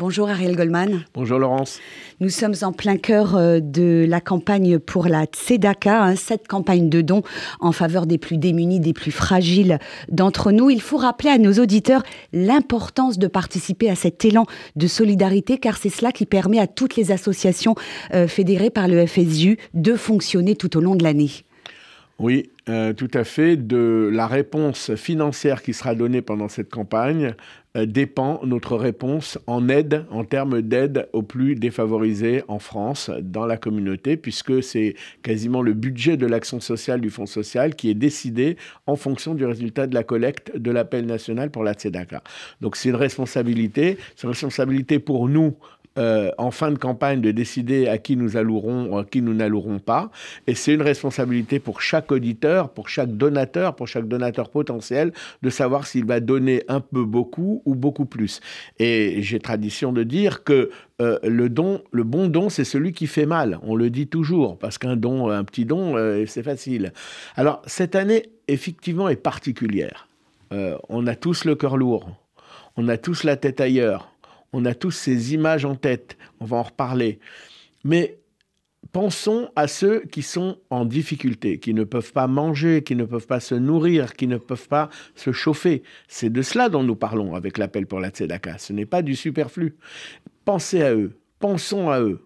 Bonjour Ariel Goldman. Bonjour Laurence. Nous sommes en plein cœur euh, de la campagne pour la Tzedaka, hein, cette campagne de dons en faveur des plus démunis, des plus fragiles d'entre nous. Il faut rappeler à nos auditeurs l'importance de participer à cet élan de solidarité, car c'est cela qui permet à toutes les associations euh, fédérées par le FSU de fonctionner tout au long de l'année. Oui, euh, tout à fait. De la réponse financière qui sera donnée pendant cette campagne euh, dépend notre réponse en aide, en termes d'aide aux plus défavorisés en France, dans la communauté, puisque c'est quasiment le budget de l'action sociale du Fonds social qui est décidé en fonction du résultat de la collecte de l'appel national pour la Tzedaka. Donc c'est une responsabilité, c'est une responsabilité pour nous euh, en fin de campagne de décider à qui nous allouerons, à qui nous n'allouerons pas. Et c'est une responsabilité pour chaque auditeur, pour chaque donateur, pour chaque donateur potentiel, de savoir s'il va donner un peu beaucoup ou beaucoup plus. Et j'ai tradition de dire que euh, le don, le bon don, c'est celui qui fait mal. On le dit toujours, parce qu'un don, un petit don, euh, c'est facile. Alors, cette année, effectivement, est particulière. on a tous le cœur lourd. On a tous la tête ailleurs on a tous ces images en tête, on va en reparler. Mais pensons à ceux qui sont en difficulté, qui ne peuvent pas manger, qui ne peuvent pas se nourrir, qui ne peuvent pas se chauffer. C'est de cela dont nous parlons avec l'appel pour la Tzedaka. Ce n'est pas du superflu. Pensez à eux, pensons à eux.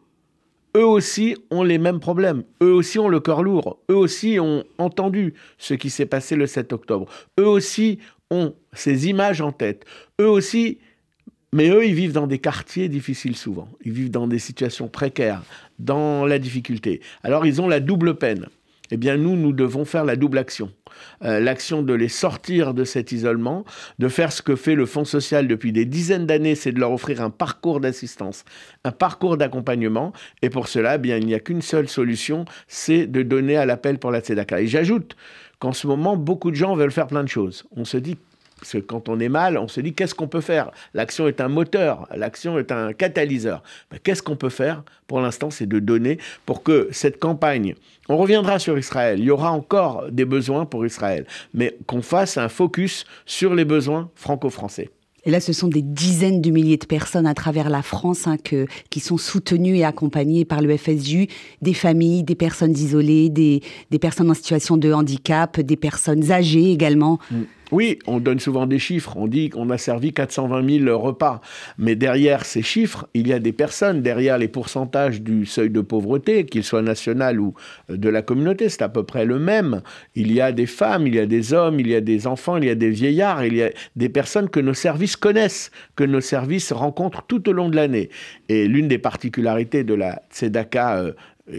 Eux aussi ont les mêmes problèmes. Eux aussi ont le cœur lourd. Eux aussi ont entendu ce qui s'est passé le 7 octobre. Eux aussi ont ces images en tête. Eux aussi mais eux, ils vivent dans des quartiers difficiles souvent. Ils vivent dans des situations précaires, dans la difficulté. Alors ils ont la double peine. Eh bien, nous, nous devons faire la double action. Euh, l'action de les sortir de cet isolement, de faire ce que fait le Fonds social depuis des dizaines d'années, c'est de leur offrir un parcours d'assistance, un parcours d'accompagnement. Et pour cela, eh bien, il n'y a qu'une seule solution, c'est de donner à l'appel pour la Tzedaka. Et j'ajoute qu'en ce moment, beaucoup de gens veulent faire plein de choses. On se dit, parce que quand on est mal, on se dit qu'est-ce qu'on peut faire? L'action est un moteur, l'action est un catalyseur. Ben, qu'est-ce qu'on peut faire Pour l'instant, c'est de donner pour que cette campagne, on reviendra sur Israël, il y aura encore des besoins pour Israël, mais qu'on fasse un focus sur les besoins franco-français. Et là, ce sont des dizaines de milliers de personnes à travers la France hein, qui sont soutenues et accompagnées par le FSU, des familles, des personnes isolées, des, personnes en situation de handicap, des personnes âgées également. Mm. Oui, on donne souvent des chiffres. On dit qu'on a servi 420 000 repas. Mais derrière ces chiffres, il y a des personnes, derrière les pourcentages du seuil de pauvreté, qu'il soit national ou euh, de la communauté, c'est à peu près le même. Il y a des femmes, il y a des hommes, il y a des enfants, il y a des vieillards, il y a des personnes que nos services connaissent, que nos services rencontrent tout au long de l'année. Et l'une des particularités de la Tzedaka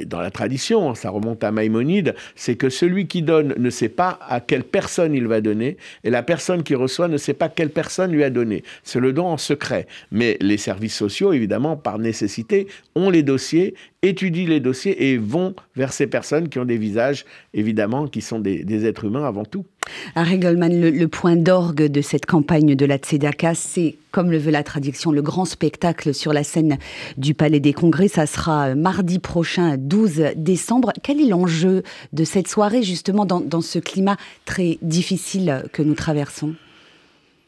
dans la tradition, hein, ça remonte à Maïmonide, c'est que celui qui donne ne sait pas à quelle personne il va donner, et la personne qui reçoit ne sait pas quelle personne lui a donné. C'est le don en secret. Mais les services sociaux, évidemment, par nécessité, ont les dossiers, étudient les dossiers et vont vers ces personnes qui ont des visages, évidemment, qui sont des, êtres humains avant tout. Harry Goldman, le, point d'orgue de cette campagne de la Tzedaka, c'est, comme le veut la tradition, le grand spectacle sur la scène du Palais des Congrès. Ça sera mardi prochain, 12 décembre. Quel est l'enjeu de cette soirée, justement, dans ce climat très difficile que nous traversons?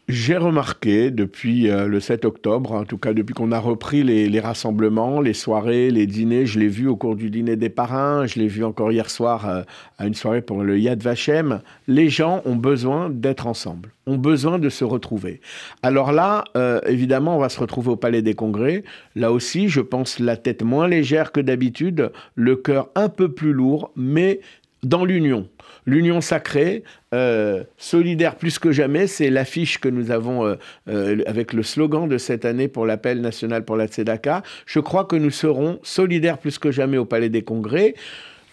J'ai remarqué depuis euh, le 7 octobre, en tout cas depuis qu'on a repris les, rassemblements, les soirées, les dîners, je l'ai vu au cours du dîner des parrains, je l'ai vu encore hier soir euh, à une soirée pour le Yad Vashem, les gens ont besoin d'être ensemble, ont besoin de se retrouver. Alors là, euh, évidemment, on va se retrouver au Palais des Congrès. Là aussi, je pense la tête moins légère que d'habitude, le cœur un peu plus lourd, mais dans l'union. L'union sacrée, euh, solidaire plus que jamais, c'est l'affiche que nous avons euh, euh, avec le slogan de cette année pour l'appel national pour la Tzedaka. Je crois que nous serons solidaires plus que jamais au Palais des Congrès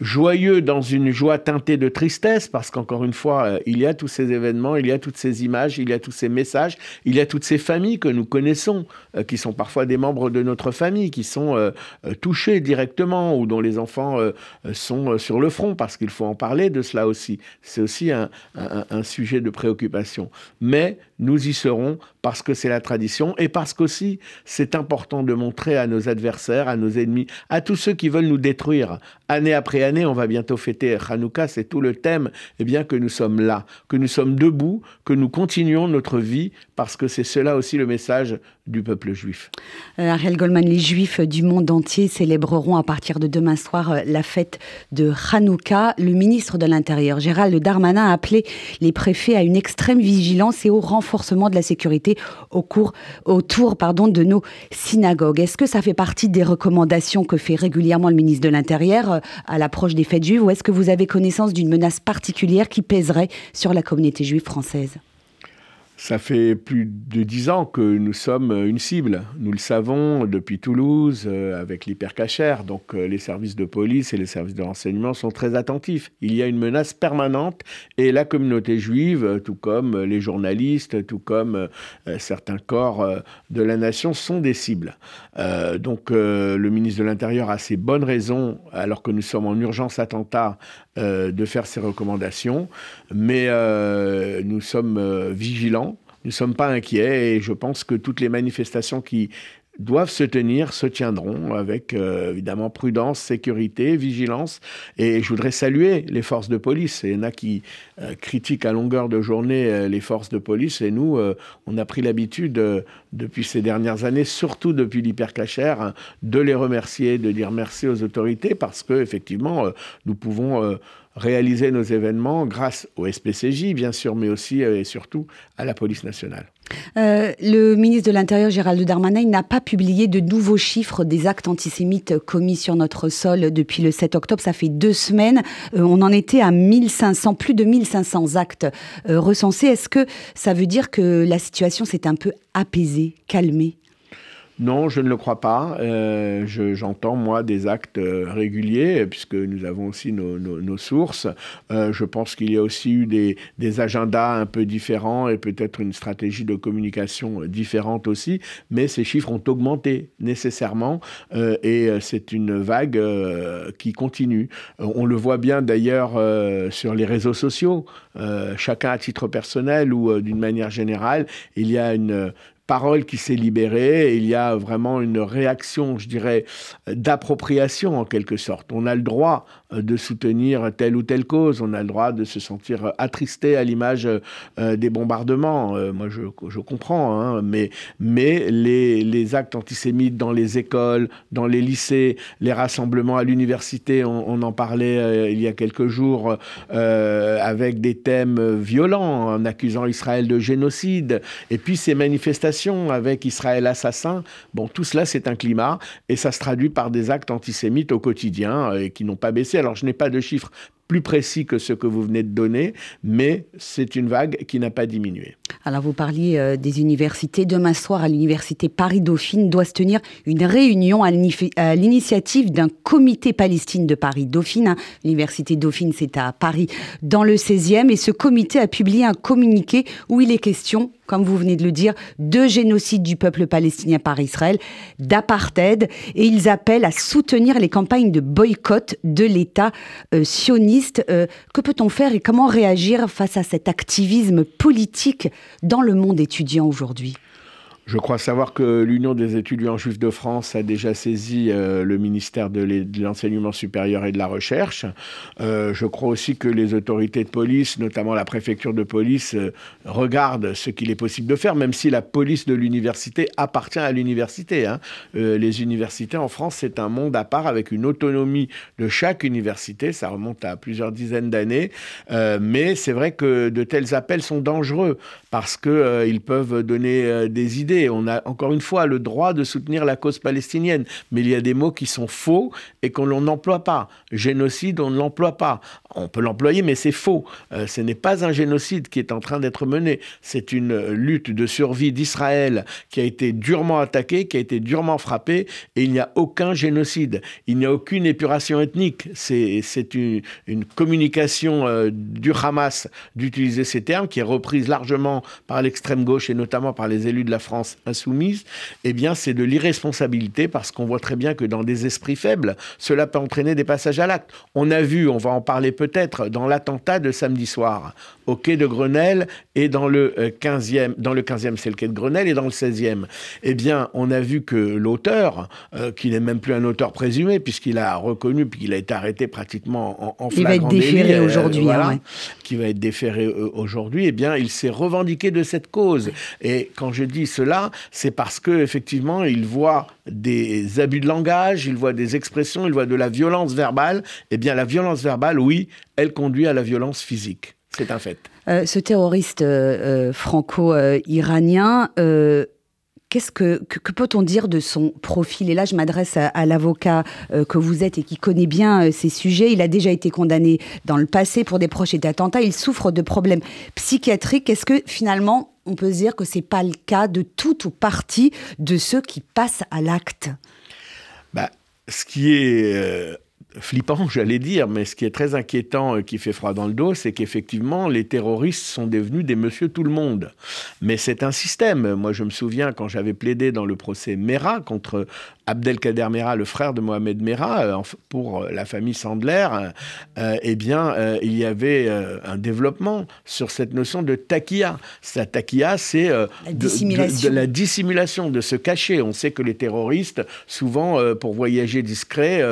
joyeux dans une joie teintée de tristesse, parce qu'encore une fois, euh, il y a tous ces événements, il y a toutes ces images, il y a tous ces messages, il y a toutes ces familles que nous connaissons, euh, qui sont parfois des membres de notre famille, qui sont euh, touchés directement ou dont les enfants sont sur le front, parce qu'il faut en parler de cela aussi. C'est aussi un, un sujet de préoccupation. Mais nous y serons parce que c'est la tradition et parce qu'aussi c'est important de montrer à nos adversaires, à nos ennemis, à tous ceux qui veulent nous détruire, année après année, on va bientôt fêter Hanouka, c'est tout le thème, eh bien que nous sommes là, que nous sommes debout, que nous continuons notre vie, parce que c'est cela aussi le message du peuple juif. Euh, Ariel Goldman, les juifs du monde entier célébreront à partir de demain soir euh, la fête de Hanouka. Le ministre de l'Intérieur, Gérald Darmanin, a appelé les préfets à une extrême vigilance et au renforcement de la sécurité au cours, autour pardon, de nos synagogues. Est-ce que ça fait partie des recommandations que fait régulièrement le ministre de l'Intérieur euh, à l'approche des fêtes juives ou est-ce que vous avez connaissance d'une menace particulière qui pèserait sur la communauté juive française? Ça fait plus de dix ans que nous sommes une cible. Nous le savons depuis Toulouse euh, avec l'hypercachère. Donc euh, les services de police et les services de renseignement sont très attentifs. Il y a une menace permanente et la communauté juive, tout comme les journalistes, tout comme euh, certains corps de la nation, sont des cibles. donc le ministre de l'Intérieur a ses bonnes raisons, alors que nous sommes en urgence attentat, de faire ses recommandations. Mais nous sommes vigilants nous ne sommes pas inquiets et je pense que toutes les manifestations qui doivent se tenir se tiendront avec euh, évidemment prudence, sécurité, vigilance. Et je voudrais saluer les forces de police. Il y en a qui euh, critiquent à longueur de journée euh, les forces de police et nous, on a pris l'habitude depuis ces dernières années, surtout depuis l'hypercachère, hein, de les remercier, de dire merci aux autorités parce que effectivement, nous pouvons réaliser nos événements grâce au SPCJ, bien sûr, mais aussi euh, et surtout à la police nationale. Euh, le ministre de l'Intérieur, Gérald Darmanin, n'a pas publié de nouveaux chiffres des actes antisémites commis sur notre sol depuis le 7 octobre. Ça fait deux semaines. Euh, on en était à 1500, plus de 1500 actes recensés. Est-ce que ça veut dire que la situation s'est un peu apaisée, calmée? Non, je ne le crois pas. Euh, j'entends, moi, des actes euh, réguliers, puisque nous avons aussi nos, sources. Euh, je pense qu'il y a aussi eu des, des, agendas un peu différents et peut-être une stratégie de communication différente aussi, mais ces chiffres ont augmenté nécessairement et c'est une vague qui continue. on le voit bien d'ailleurs sur les réseaux sociaux, chacun à titre personnel ou d'une manière générale, il y a une, parole qui s'est libérée. il y a vraiment une réaction, je dirais, d'appropriation en quelque sorte. On a le droit euh, de soutenir telle ou telle cause. On a le droit de se sentir attristé à l'image euh, des bombardements. Euh, moi, je, comprends, hein, mais, mais les, les, actes antisémites dans les écoles, dans les lycées, les rassemblements à l'université, on, en parlait il y a quelques jours, avec des thèmes violents, en accusant Israël de génocide, et puis ces manifestations avec Israël assassin. Bon, tout cela, c'est un climat, et ça se traduit par des actes antisémites au quotidien, et qui n'ont pas baissé. Alors, je n'ai pas de chiffres plus précis que ce que vous venez de donner, mais c'est une vague qui n'a pas diminué. Alors vous parliez euh, des universités. Demain soir, à l'université Paris-Dauphine, doit se tenir une réunion à l'initiative d'un comité Palestine de Paris-Dauphine. Hein. L'université Dauphine, c'est à Paris, dans le 16e. Et ce comité a publié un communiqué où il est question comme vous venez de le dire, de génocide du peuple palestinien par Israël, d'apartheid, et ils appellent à soutenir les campagnes de boycott de l'État euh, sioniste. Euh, que peut-on faire et comment réagir face à cet activisme politique dans le monde étudiant aujourd'hui? Je crois savoir que l'Union des étudiants juifs de France a déjà saisi euh, le ministère de l'enseignement supérieur et de la recherche. Euh, je crois aussi que les autorités de police, notamment la préfecture de police, euh, regardent ce qu'il est possible de faire, même si la police de l'université appartient à l'université. Hein. les universités en France, c'est un monde à part avec une autonomie de chaque université. Ça remonte à plusieurs dizaines d'années. mais c'est vrai que de tels appels sont dangereux parce qu'ils peuvent donner des idées on a encore une fois le droit de soutenir la cause palestinienne, mais il y a des mots qui sont faux et qu'on n'emploie pas. Génocide, on ne l'emploie pas. On peut l'employer, mais c'est faux. Euh, ce n'est pas un génocide qui est en train d'être mené. C'est une lutte de survie d'Israël qui a été durement attaquée, qui a été durement frappée, et il n'y a aucun génocide. Il n'y a aucune épuration ethnique. C'est une, communication euh, du Hamas d'utiliser ces termes qui est reprise largement par l'extrême gauche et notamment par les élus de la France insoumise, eh bien, c'est de l'irresponsabilité parce qu'on voit très bien que dans des esprits faibles, cela peut entraîner des passages à l'acte. On a vu, on va en parler peut peut-être dans l'attentat de samedi soir au quai de Grenelle et dans le 15e, euh, dans le 15e c'est le quai de Grenelle et dans le 16e. Eh bien, on a vu que l'auteur, euh, qui n'est même plus un auteur présumé puisqu'il a reconnu puis qu'il a été arrêté pratiquement en, en Il va être déféré euh, aujourd'hui, hein, qui va être déféré aujourd'hui, eh bien, il s'est revendiqué de cette cause. Et quand je dis cela, c'est parce que effectivement, il voit des abus de langage, il voit des expressions, il voit de la violence verbale. Eh bien, la violence verbale, oui, elle conduit à la violence physique. C'est un fait. Euh, ce terroriste euh, euh, franco-iranien, qu'est-ce que, que, peut-on dire de son profil? Et là, je m'adresse à, l'avocat que vous êtes et qui connaît bien ces sujets. Il a déjà été condamné dans le passé pour des proches d'attentats. Il souffre de problèmes psychiatriques. Est-ce que finalement, on peut dire que c'est pas le cas de tout ou partie de ceux qui passent à l'acte? Bah, Ce qui est flippant, j'allais dire, mais ce qui est très inquiétant et qui fait froid dans le dos, c'est qu'effectivement, les terroristes sont devenus des monsieur tout le monde. Mais c'est un système. Moi, je me souviens quand j'avais plaidé dans le procès Mera contre Abdelkader Mera, le frère de Mohamed Mera, euh, pour euh, la famille Sandler, euh, eh bien, il y avait un développement sur cette notion de taquilla. Cette taquilla, c'est de, la dissimulation, de se cacher. On sait que les terroristes, souvent, pour voyager discret,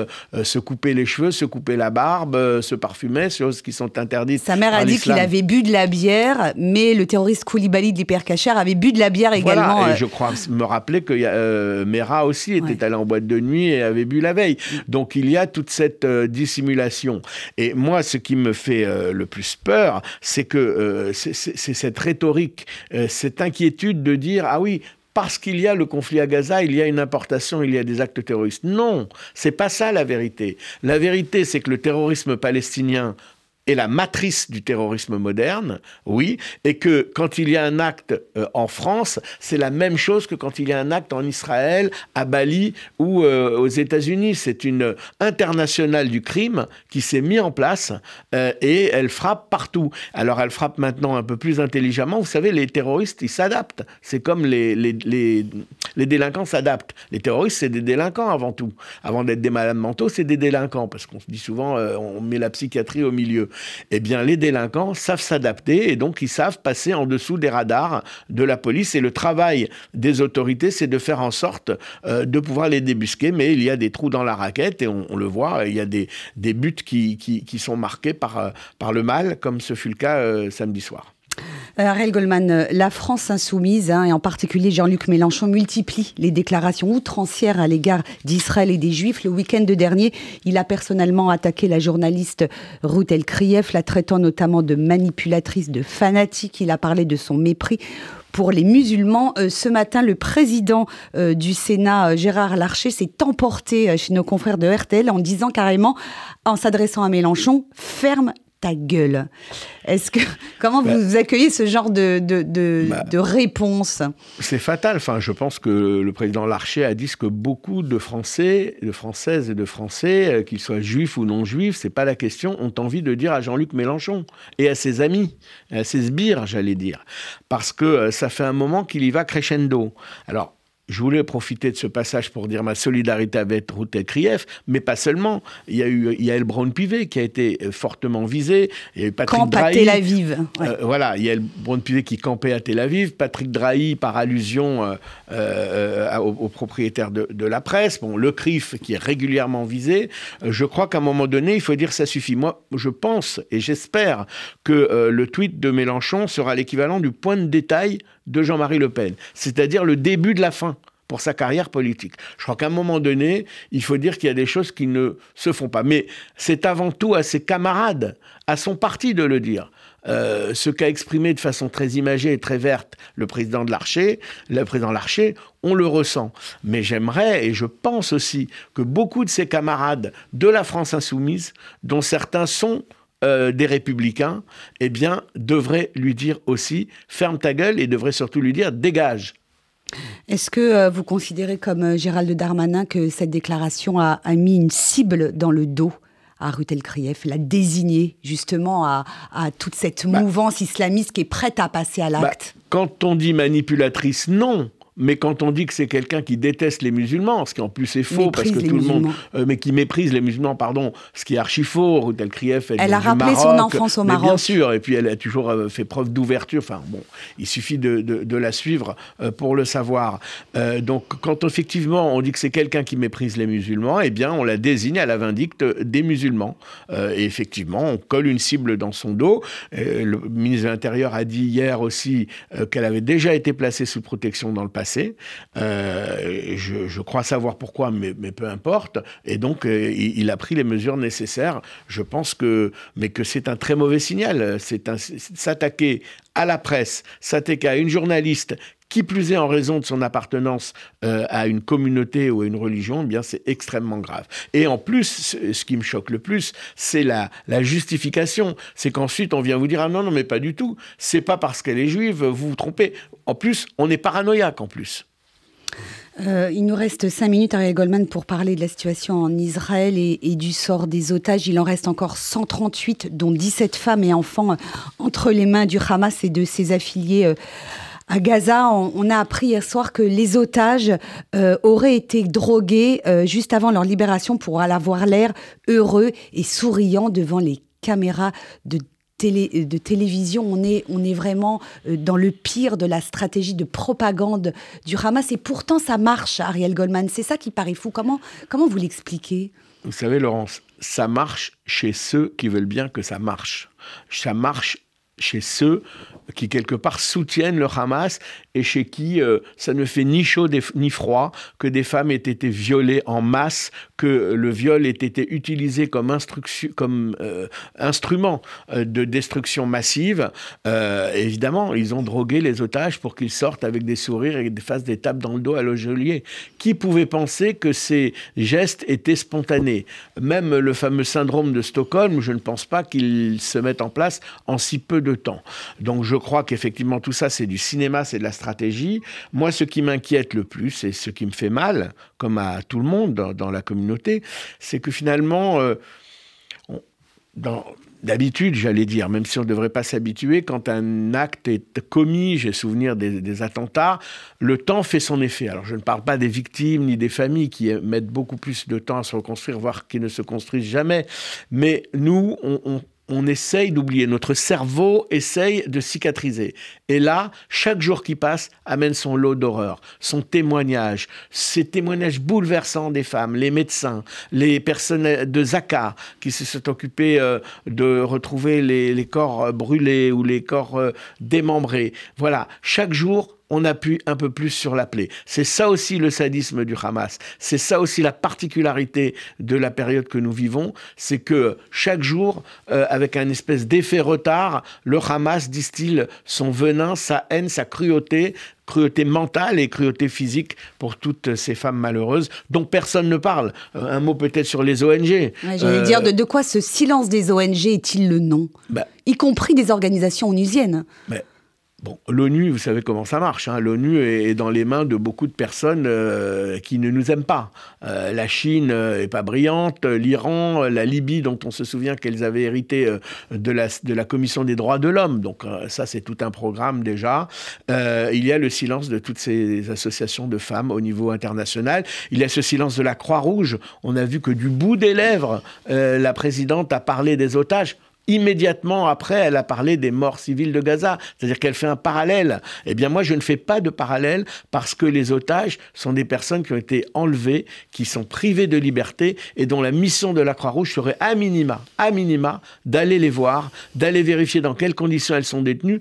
se coupaient les cheveux, se coupaient la barbe, se parfumaient, choses qui sont interdites. Sa mère a dit qu'il avait bu de la bière, mais le terroriste Koulibaly de l'hypercacher avait bu de la bière également. Voilà, et je crois me rappeler que Mera aussi était allé en boîte de nuit et avait bu la veille. Donc il y a toute cette euh, dissimulation. Et moi, ce qui me fait euh, le plus peur, c'est que euh, c'est cette rhétorique, cette inquiétude de dire ah oui, parce qu'il y a le conflit à Gaza, il y a une importation, il y a des actes terroristes. Non, c'est pas ça la vérité. La vérité, c'est que le terrorisme palestinien est la matrice du terrorisme moderne, oui, et que quand il y a un acte euh, en France, c'est la même chose que quand il y a un acte en Israël, à Bali ou euh, aux États-Unis. C'est une internationale du crime qui s'est mise en place euh, et elle frappe partout. Alors elle frappe maintenant un peu plus intelligemment. Vous savez, les terroristes, ils s'adaptent. C'est comme les, les, délinquants s'adaptent. Les terroristes, c'est des délinquants avant tout. Avant d'être des malades mentaux, c'est des délinquants, parce qu'on se dit souvent, on met la psychiatrie au milieu eh bien, les délinquants savent s'adapter et donc ils savent passer en dessous des radars de la police. Et le travail des autorités, c'est de faire en sorte euh, de pouvoir les débusquer. Mais il y a des trous dans la raquette et on, le voit, il y a des, buts qui, sont marqués par, euh, par le mal, comme ce fut le cas euh, samedi soir. Euh, Ariel Goldman, euh, la France insoumise, hein, et en particulier Jean-Luc Mélenchon, multiplie les déclarations outrancières à l'égard d'Israël et des Juifs. Le week-end dernier, il a personnellement attaqué la journaliste Ruth El Krief, la traitant notamment de manipulatrice, de fanatique. Il a parlé de son mépris pour les musulmans. Euh, ce matin, le président du Sénat, Gérard Larcher, s'est emporté chez nos confrères de RTL en disant carrément, en s'adressant à Mélenchon, ferme ta gueule. Est-ce que comment bah. vous accueillez ce genre de, de, bah. de, réponse? C'est fatal. Enfin, je pense que le président Larcher a dit ce que beaucoup de Français, de Françaises et de Français, euh, qu'ils soient juifs ou non juifs, c'est pas la question, ont envie de dire à Jean-Luc Mélenchon et à ses amis, à ses sbires, j'allais dire, parce que euh, ça fait un moment qu'il y va crescendo. Alors je voulais profiter de ce passage pour dire ma solidarité avec Ruth Krief, mais pas seulement. Il y a eu Yael Braun-Pivet qui a été euh, fortement visé. Il y a eu Patrick Camp à Tel Aviv. Euh, voilà, Yael Braun-Pivet qui campait à Tel Aviv. Patrick Drahi, par allusion euh, aux, propriétaires de, la presse. Bon, le CRIF qui est régulièrement visé. je crois qu'à un moment donné, il faut dire ça suffit. Moi, je pense et j'espère que le tweet de Mélenchon sera l'équivalent du point de détail de Jean-Marie Le Pen, c'est-à-dire le début de la fin pour sa carrière politique. Je crois qu'à un moment donné, il faut dire qu'il y a des choses qui ne se font pas. Mais c'est avant tout à ses camarades, à son parti de le dire. Euh, ce qu'a exprimé de façon très imagée et très verte le président de l'Archer, le président Larcher, on le ressent. Mais j'aimerais, et je pense aussi, que beaucoup de ses camarades de la France insoumise, dont certains sont euh, des républicains, eh bien, devrait lui dire aussi ferme ta gueule et devrait surtout lui dire dégage. Est-ce que euh, vous considérez, comme euh, Gérald Darmanin, que cette déclaration a, mis une cible dans le dos à Ruth Krief, l'a désigné justement à, toute cette bah mouvance islamiste qui est prête à passer à bah, l'acte Quand on dit manipulatrice, non. Mais quand on dit que c'est quelqu'un qui déteste les musulmans, ce qui en plus est faux, parce que tout le monde, euh, mais qui méprise les musulmans, pardon, ce qui est archi faux, tel Krief, elle, elle a rappelé son enfance au Maroc. Bien sûr, et puis elle a toujours euh, fait preuve d'ouverture. Enfin bon, il suffit de, de, la suivre euh, pour le savoir. donc quand effectivement on dit que c'est quelqu'un qui méprise les musulmans, eh bien on la désigne à la vindicte des musulmans. et effectivement, on colle une cible dans son dos. le ministre de l'Intérieur a dit hier aussi qu'elle avait déjà été placée sous protection dans le passé euh, je, crois savoir pourquoi, mais, peu importe. Et donc, euh, il, a pris les mesures nécessaires. Je pense que, mais que c'est un très mauvais signal. C'est s'attaquer à la presse, s'attaquer à une journaliste qui plus est en raison de son appartenance euh, à une communauté ou à une religion, eh bien c'est extrêmement grave. Et en plus, ce qui me choque le plus, c'est la, la justification. C'est qu'ensuite on vient vous dire ah non non mais pas du tout. C'est pas parce qu'elle est juive, vous vous trompez. En plus, on est paranoïaque en plus. Euh, il nous reste cinq minutes, Ariel Goldman, pour parler de la situation en Israël et, du sort des otages. Il en reste encore 138, dont 17 femmes et enfants entre les mains du Hamas et de ses affiliés euh, à Gaza, on, a appris hier soir que les otages euh, auraient été drogués juste avant leur libération pour avoir l'air heureux et souriant devant les caméras de de télévision. On est, on est vraiment euh, dans le pire de la stratégie de propagande du Hamas. Et pourtant, ça marche, Ariel Goldman. C'est ça qui paraît fou. Comment, comment vous l'expliquez? Vous savez, Laurence, ça marche chez ceux qui veulent bien que ça marche. Ça marche chez ceux qui quelque part soutiennent le Hamas et chez qui euh, ça ne fait ni chaud ni froid que des femmes aient été violées en masse, que le viol ait été utilisé comme, euh, instrument euh, de destruction massive. évidemment, ils ont drogué les otages pour qu'ils sortent avec des sourires et fassent des tapes dans le dos à l'ogelier. Qui pouvait penser que ces gestes étaient spontanés? Même le fameux syndrome de Stockholm, je ne pense pas qu'il se mette en place en si peu de temps. Donc je crois qu'effectivement tout ça c'est du cinéma, c'est de la Moi ce qui m'inquiète le plus et ce qui me fait mal, comme à tout le monde dans, la communauté, c'est que finalement, euh, D'habitude, j'allais dire, même si on ne devrait pas s'habituer, quand un acte est commis, j'ai souvenir des, des, attentats, le temps fait son effet. Alors je ne parle pas des victimes ni des familles qui mettent beaucoup plus de temps à se reconstruire, voire qui ne se construisent jamais, mais nous, on, on essaye d'oublier, notre cerveau essaye de cicatriser. Et là, chaque jour qui passe amène son lot d'horreur, son témoignage, ces témoignages bouleversants des femmes, les médecins, les personnes de Zaka qui se sont occupés euh, de retrouver les, corps brûlés ou les corps euh, démembrés. Voilà, chaque jour, on appuie un peu plus sur la plaie. C'est ça aussi le sadisme du Hamas. C'est ça aussi la particularité de la période que nous vivons. C'est que chaque jour, euh, avec un espèce d'effet retard, le Hamas distille son venin, sa haine, sa cruauté cruauté mentale et cruauté physique pour toutes ces femmes malheureuses dont personne ne parle. Euh, un mot peut-être sur les ONG. J'allais dire, de, quoi ce silence des ONG est-il le nom? Bah Y compris des organisations onusiennes. Bon, l'ONU, vous savez comment ça marche. Hein. L'ONU est dans les mains de beaucoup de personnes euh, qui ne nous aiment pas. Euh, la Chine euh, est pas brillante, l'Iran, la Libye, dont on se souvient qu'elles avaient hérité de, la, de la Commission des droits de l'homme. Donc ça, c'est tout un programme déjà. il y a le silence de toutes ces associations de femmes au niveau international. Il y a ce silence de la Croix-Rouge. On a vu que du bout des lèvres, la présidente a parlé des otages. Immédiatement après, elle a parlé des morts civiles de Gaza, c'est-à-dire qu'elle fait un parallèle. Eh bien, moi, je ne fais pas de parallèle parce que les otages sont des personnes qui ont été enlevées, qui sont privées de liberté et dont la mission de la Croix-Rouge serait à minima, à minima, d'aller les voir, d'aller vérifier dans quelles conditions elles sont détenues.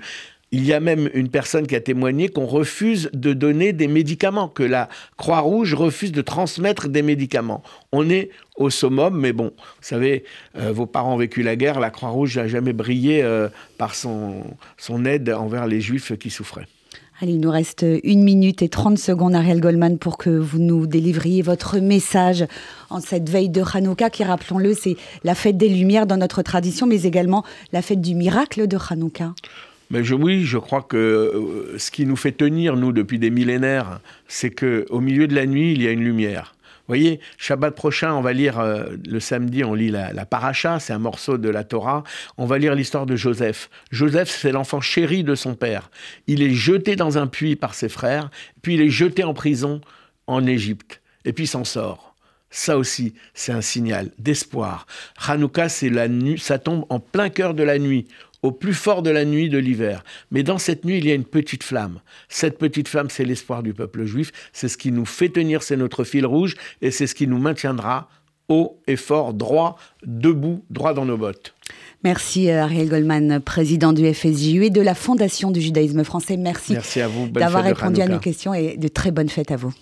Il y a même une personne qui a témoigné qu'on refuse de donner des médicaments, que la Croix-Rouge refuse de transmettre des médicaments. On est au summum, mais bon, vous savez, euh, vos parents ont vécu la guerre, la Croix-Rouge n'a jamais brillé euh, par son, aide envers les Juifs qui souffraient. Allez, il nous reste une minute et 30 secondes, Ariel Goldman, pour que vous nous délivriez votre message en cette veille de Hanouka, qui, rappelons-le, c'est la fête des Lumières dans notre tradition, mais également la fête du miracle de Hanouka. Mais je, oui, je crois que euh, ce qui nous fait tenir, nous, depuis des millénaires, c'est qu'au milieu de la nuit, il y a une lumière. Vous voyez, Shabbat prochain, on va lire, euh, le samedi, on lit la, la paracha, c'est un morceau de la Torah. On va lire l'histoire de Joseph. Joseph, c'est l'enfant chéri de son père. Il est jeté dans un puits par ses frères, puis il est jeté en prison en Égypte, et puis s'en sort. Ça aussi, c'est un signal d'espoir. Hanouka, c'est la nuit, ça tombe en plein cœur de la nuit, au plus fort de la nuit de l'hiver. Mais dans cette nuit, il y a une petite flamme. Cette petite flamme, c'est l'espoir du peuple juif. C'est ce qui nous fait tenir, c'est notre fil rouge, et c'est ce qui nous maintiendra haut et fort, droit, debout, droit dans nos bottes. Merci euh, Ariel Goldman, président du FSJU et de la Fondation du judaïsme français. Merci, Merci d'avoir répondu à nos questions et de très bonnes fêtes à vous.